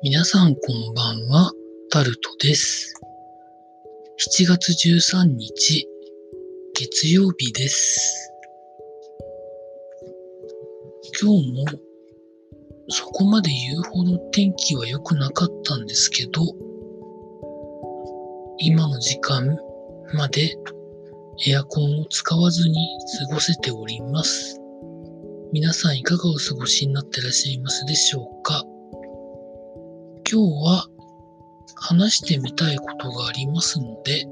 皆さんこんばんは、タルトです。7月13日、月曜日です。今日もそこまで言うほど天気は良くなかったんですけど、今の時間までエアコンを使わずに過ごせております。皆さんいかがお過ごしになってらっしゃいますでしょうか？今日は話してみたいことがありますので、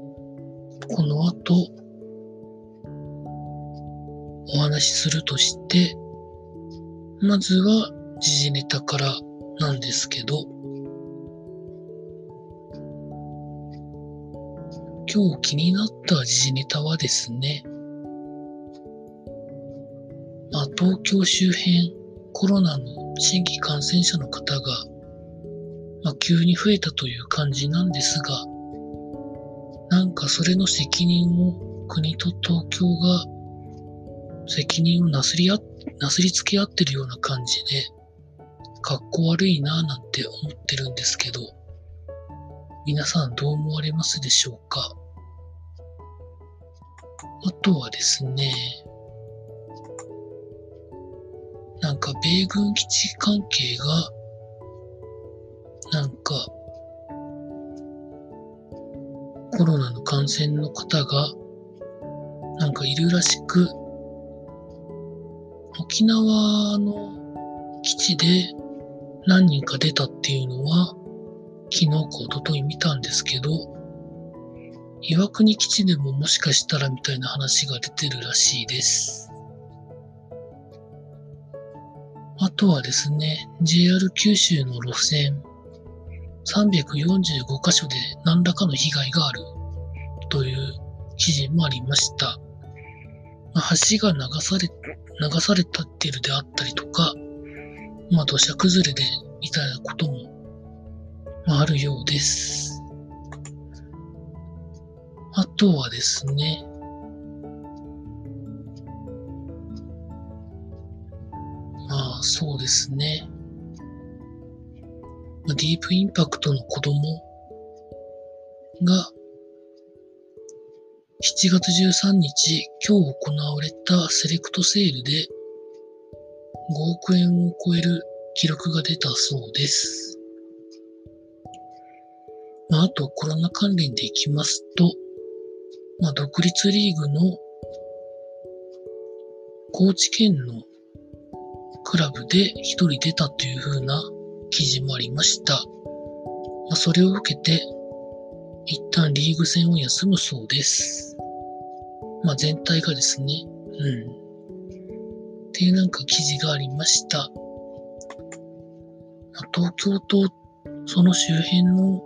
この後お話しするとして、まずは時事ネタからなんですけど、今日気になった時事ネタはですね、まあ、東京周辺コロナの新規感染者の方が、まあ、急に増えたという感じなんですが、なんかそれの責任を国と東京が責任をなすりあ、なすりつけ合ってるような感じで、かっこ悪いなぁなんて思ってるんですけど、皆さんどう思われますでしょうか？あとはですね、なんか米軍基地関係が、なんか、コロナの感染の方が、なんかいるらしく、沖縄の基地で何人か出たっていうのは、昨日か一昨日見たんですけど、岩国基地でももしかしたらみたいな話が出てるらしいです。あとはですね、JR 九州の路線、345箇所で何らかの被害があるという記事もありました。まあ橋が流され、流されたっているであったりとか、まあ土砂崩れでみたいなことも、あるようです。あとはですね、まあそうですね。ディープインパクトの子供が7月13日、今日行われたセレクトセールで5億円を超える記録が出たそうです。まあ、あとコロナ関連でいきますと、まあ、独立リーグの高知県のクラブで一人出たという風な記事もありました。まあ、それを受けて、一旦リーグ戦を休むそうです。まあ、全体がですね、うん。っていうなんか記事がありました。まあ東京とその周辺の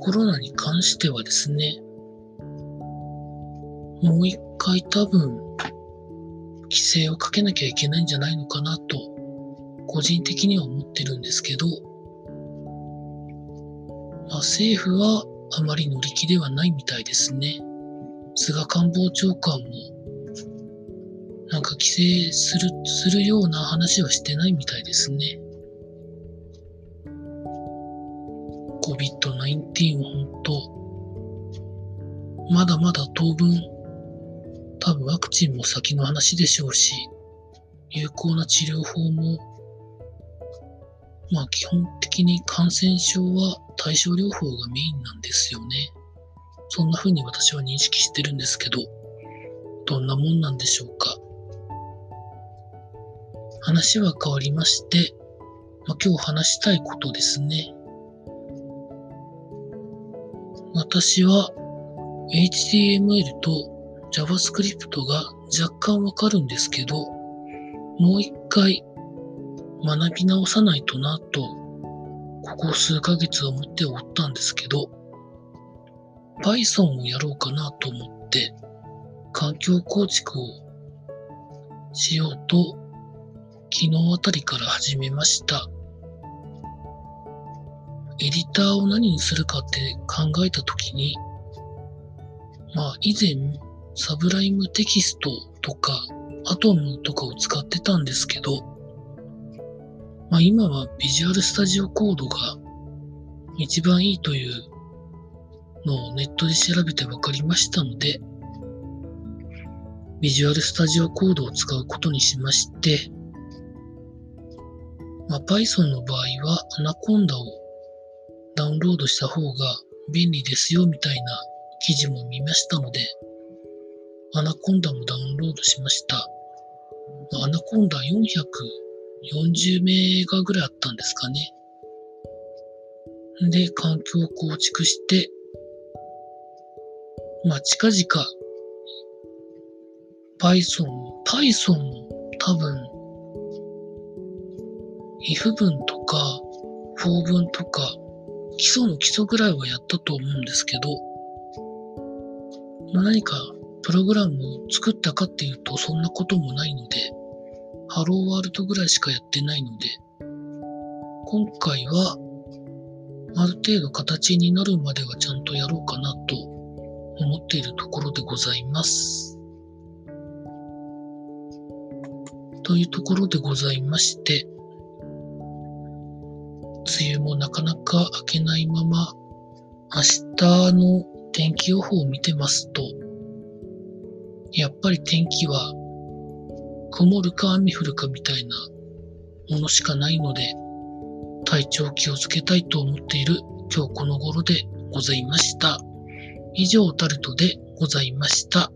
コロナに関してはですね、もう一回多分、規制をかけなきゃいけないんじゃないのかなと、個人的には思ってるんですけど、まあ、政府はあまり乗り気ではないみたいですね。菅官房長官も、なんか規制する、するような話はしてないみたいですね。COVID-19 は本当、まだまだ当分、多分ワクチンも先の話でしょうし、有効な治療法も、まあ基本的に感染症は対症療法がメインなんですよね。そんな風に私は認識してるんですけど、どんなもんなんでしょうか。話は変わりまして、まあ、今日話したいことですね。私は HTML と JavaScript が若干わかるんですけど、もう一回学び直さないとなと、ここ数ヶ月思っておったんですけど、Python をやろうかなと思って、環境構築をしようと、昨日あたりから始めました。エディターを何にするかって考えたときに、まあ以前、サブライムテキストとか、アトムとかを使ってたんですけど、まあ今は Visual Studio Code が一番いいというのをネットで調べて分かりましたので、 Visual Studio Code を使うことにしまして、まあ、Python の場合はアナコンダをダウンロードした方が便利ですよみたいな記事も見ましたので、アナコンダもダウンロードしました。ア40メガぐらいあったんですかね。で、環境を構築して、まあ、近々、Python、Python も多分、if 文とか、for 文とか、基礎の基礎ぐらいはやったと思うんですけど、まあ、何かプログラムを作ったかっていうとそんなこともないので、ハローワールドぐらいしかやってないので、今回はある程度形になるまではちゃんとやろうかなと思っているところでございます。というところでございまして、梅雨もなかなか明けないまま、明日の天気予報を見てますと、やっぱり天気は曇るか雨降るかみたいなものしかないので、体調を気をつけたいと思っている今日この頃でございました。以上タルトでございました。